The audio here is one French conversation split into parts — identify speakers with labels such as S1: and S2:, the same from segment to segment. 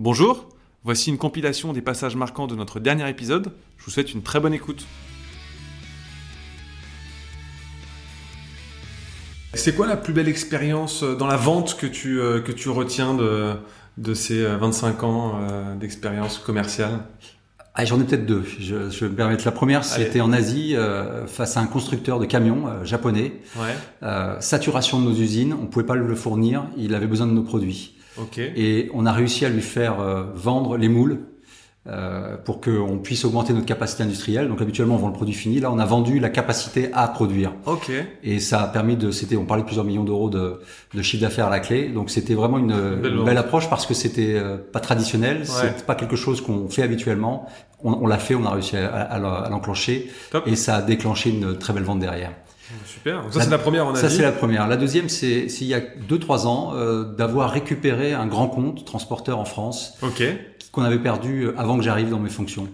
S1: Bonjour, voici une compilation des passages marquants de notre dernier épisode. Je vous souhaite une très bonne écoute. C'est quoi la plus belle expérience dans la vente que tu, euh, que tu retiens de, de ces 25 euh, ans euh, d'expérience commerciale?
S2: Ah, J'en ai peut-être deux. Je, je vais me permettre. La première, c'était en Asie, face à un constructeur de camions japonais.
S1: Ouais.
S2: saturation de nos usines, on pouvait pas le fournir, il avait besoin de nos produits. Et on a réussi à lui faire euh, vendre les moules euh, pour qu'on puisse augmenter notre capacité industrielle. Donc habituellement on vend le produit fini. Là on a vendu la capacité à produire.
S1: Ok.
S2: Et ça a permis de, c'était, on parlait de plusieurs millions d'euros de, de chiffre d'affaires à la clé. Donc c'était vraiment une belle, approche parce que c'était euh, pas traditionnel, ouais. c'est pas quelque chose qu'on fait habituellement. On, on l'a fait, on a réussi à, à, l'enclencher et ça a déclenché une très belle vente derrière.
S1: Super. Donc ça, c'est la première en
S2: Ça, c'est la première. La deuxième, c'est s'il y a 2-3 ans, euh, d'avoir récupéré un grand compte transporteur en France
S1: Ok.
S2: qu'on avait perdu euh, avant que j'arrive dans mes fonctions.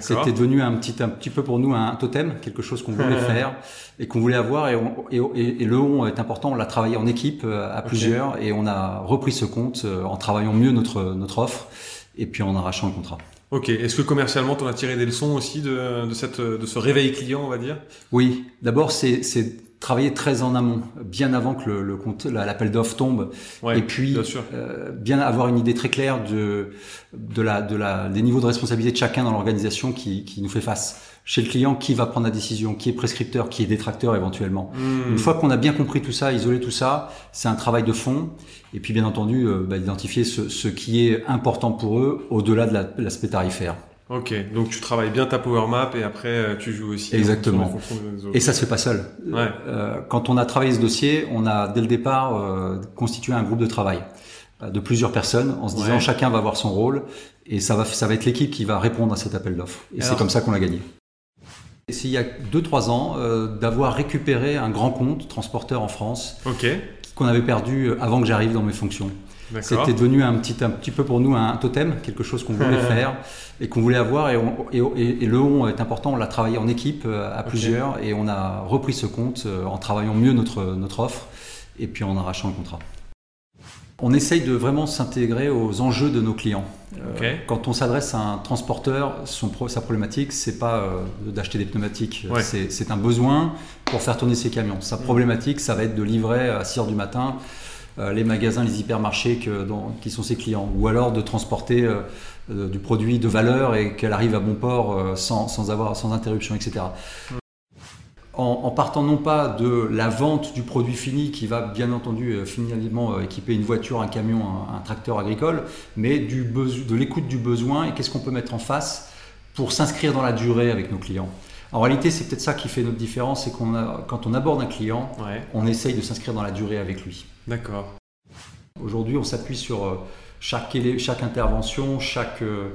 S2: C'était devenu un petit, un petit peu pour nous un totem, quelque chose qu'on voulait faire et qu'on voulait avoir. Et, et, et, le on est important. On l'a travaillé en équipe euh, à plusieurs et on a repris ce compte euh, en travaillant mieux notre, notre offre et puis en arrachant le contrat.
S1: Ok. Est-ce que commercialement, tu as tiré des leçons aussi de, de, cette, de ce réveil client, on va dire?
S2: Oui. D'abord, c'est travailler très en amont, bien avant que le, le l'appel d'offres tombe,
S1: ouais,
S2: et puis
S1: bien,
S2: euh, bien, avoir une idée très claire de, de la, de la, des niveaux de responsabilité de chacun dans l'organisation qui, qui nous fait face. Chez le client, qui va prendre la décision, qui est prescripteur, qui est détracteur éventuellement?
S1: Mmh.
S2: Une fois qu'on a bien compris tout ça, isolé tout ça, c'est un travail de fond. Et puis bien entendu, euh, bah, identifier ce, ce qui est important pour eux au-delà de l'aspect tarifaire.
S1: Ok, donc tu travailles bien ta power map et après euh, tu joues aussi.
S2: Exactement. Et ça se fait pas seul.
S1: Ouais.
S2: Euh, quand on a travaillé ce dossier, on a dès le départ euh, constitué un groupe de travail de plusieurs personnes en se disant
S1: ouais.
S2: chacun va avoir son rôle et ça va ça va être l'équipe qui va répondre à cet appel d'offres. Et c'est comme ça qu'on l'a gagné. S'il y a 2-3 ans, euh, d'avoir récupéré un grand compte transporteur en France
S1: okay.
S2: qu'on avait perdu avant que j'arrive dans mes fonctions. C'était devenu un petit, un petit peu pour nous un totem, quelque chose qu'on voulait faire et qu'on voulait avoir. Et, on, et, et, le on est important, on l'a travaillé en équipe euh, à plusieurs et on a repris ce compte euh, en travaillant mieux notre, notre offre et puis en arrachant le contrat. On essaye de vraiment s'intégrer aux enjeux de nos clients.
S1: Okay.
S2: Euh, quand on s'adresse à un transporteur, son, sa problématique, c'est pas euh, d'acheter des pneumatiques,
S1: ouais.
S2: c'est un besoin pour faire tourner ses camions. Sa problématique, ça va être de livrer à 6 heures du matin les magasins, les hypermarchés qui sont ses clients, ou alors de transporter euh, euh, du produit de valeur et qu'elle arrive à bon port sans, sans, avoir, sans interruption, etc. En, partant non pas de la vente du produit fini qui va bien entendu finalement équiper une voiture, un camion, un, un tracteur agricole, mais du de l'écoute du besoin et qu'est-ce qu'on peut mettre en face pour s'inscrire dans la durée avec nos clients. En réalité, c'est peut-être ça qui fait notre différence, c'est qu'on quand on aborde un client,
S1: ouais.
S2: on essaye de s'inscrire dans la durée avec lui.
S1: D'accord.
S2: Aujourd'hui, on s'appuie sur chaque, chaque intervention, chaque euh,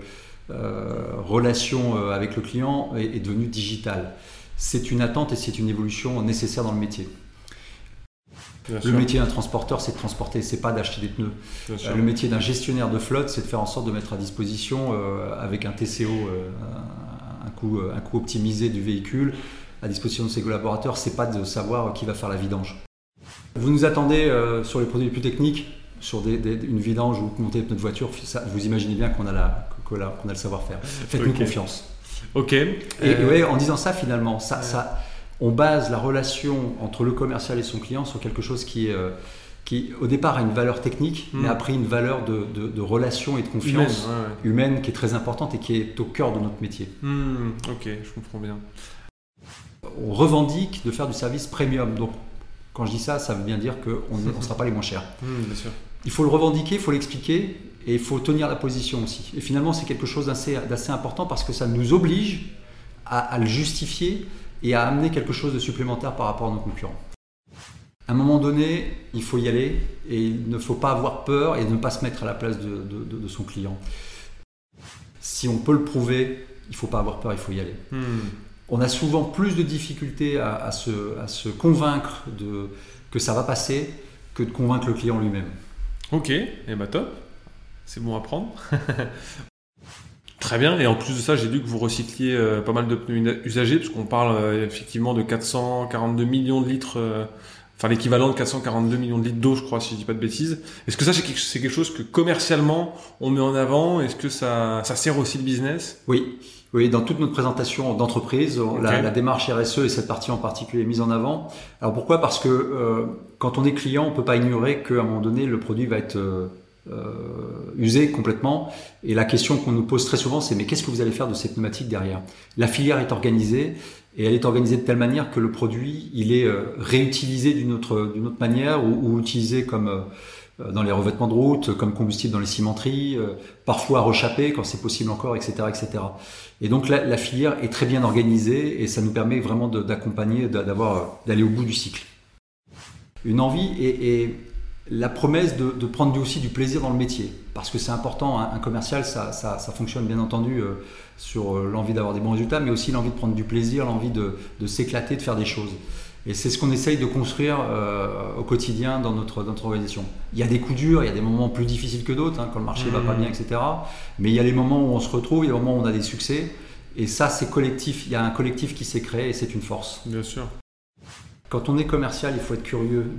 S2: relation avec le client est, est devenue digitale. C'est une attente et c'est une évolution nécessaire dans le métier.
S1: Bien
S2: le
S1: sûr.
S2: métier d'un transporteur, c'est de transporter, c'est pas d'acheter des pneus.
S1: Euh,
S2: le métier d'un gestionnaire de flotte, c'est de faire en sorte de mettre à disposition euh, avec un TCO, euh, un, coût, un coût optimisé du véhicule, à disposition de ses collaborateurs. C'est pas de savoir qui va faire la vidange. Vous nous attendez euh, sur les produits les plus techniques, sur des, des, une vidange ou monter les pneus de voiture, ça, vous imaginez bien qu'on a, la, qu a, qu a le savoir-faire. Faites-nous
S1: okay.
S2: confiance.
S1: Ok.
S2: Et, euh... ouais, en disant ça, finalement, ça, ouais. ça, on base la relation entre le commercial et son client sur quelque chose qui est. Euh, qui au départ a une valeur technique, mmh. mais après une valeur de, de, de, relation et de confiance
S1: humaine, ouais,
S2: humaine, qui est très importante et qui est au cœur de notre métier.
S1: Mmh, ok, je comprends bien.
S2: On revendique de faire du service premium. Donc, quand je dis ça, ça veut bien dire qu'on ne sera pas les moins chers.
S1: Mmh,
S2: il faut le revendiquer, il faut l'expliquer et il faut tenir la position aussi. Et finalement, c'est quelque chose d'assez important parce que ça nous oblige à, à, le justifier et à amener quelque chose de supplémentaire par rapport à nos concurrents. À un moment donné, il faut y aller et il ne faut pas avoir peur et ne pas se mettre à la place de, de, de, de son client. Si on peut le prouver, il ne faut pas avoir peur, il faut y aller.
S1: Mmh.
S2: On a souvent plus de difficultés à, à, se, à se, convaincre de, que ça va passer que de convaincre le client lui-même.
S1: Ok, et eh bah top, c'est bon à prendre. Très bien, et en plus de ça, j'ai vu que vous recycliez euh, pas mal de pneus usagés, parce qu'on parle euh, effectivement de 442 millions de litres euh, enfin l'équivalent de 442 millions de litres d'eau, je crois, si je dis pas de bêtises. Est-ce que ça, c'est quelque, chose que commercialement, on met en avant? Est-ce que ça, ça sert aussi le business?
S2: Oui. Oui, dans toute notre présentation d'entreprise, la, démarche RSE et cette partie en particulier est mise en avant. Alors pourquoi? Parce que euh, quand on est client, on peut pas ignorer qu'à un moment donné, le produit va être euh, euh, usé complètement. Et la question qu'on nous pose très souvent, c'est mais qu'est-ce que vous allez faire de ces pneumatiques derrière? La filière est organisée et elle est organisée de telle manière que le produit, il est euh, réutilisé d'une autre, d'une autre manière ou, utilisé comme euh, dans les revêtements de route, comme combustible dans les cimenteries, parfois rechappé quand c'est possible encore, etc., etc. Et donc la, filière est très bien organisée et ça nous permet vraiment d'accompagner, d'avoir, d'aller au bout du cycle. Une envie et la promesse de, prendre aussi du plaisir dans le métier. Parce que c'est important, un, commercial, ça, fonctionne bien entendu euh, sur euh, l'envie d'avoir des bons résultats, mais aussi l'envie de prendre du plaisir, l'envie de, s'éclater, de faire des choses. Et c'est ce qu'on essaye de construire euh, au quotidien dans notre, organisation. Il y a des coups durs, il y a des moments plus difficiles que d'autres, hein, quand le marché ne va pas mmh. bien, etc. Mais il y a les moments où on se retrouve, il y a des moments où on a des succès. Et ça, c'est collectif. Il y a un collectif qui s'est créé et c'est une force.
S1: Bien sûr.
S2: Quand on est commercial, il faut être curieux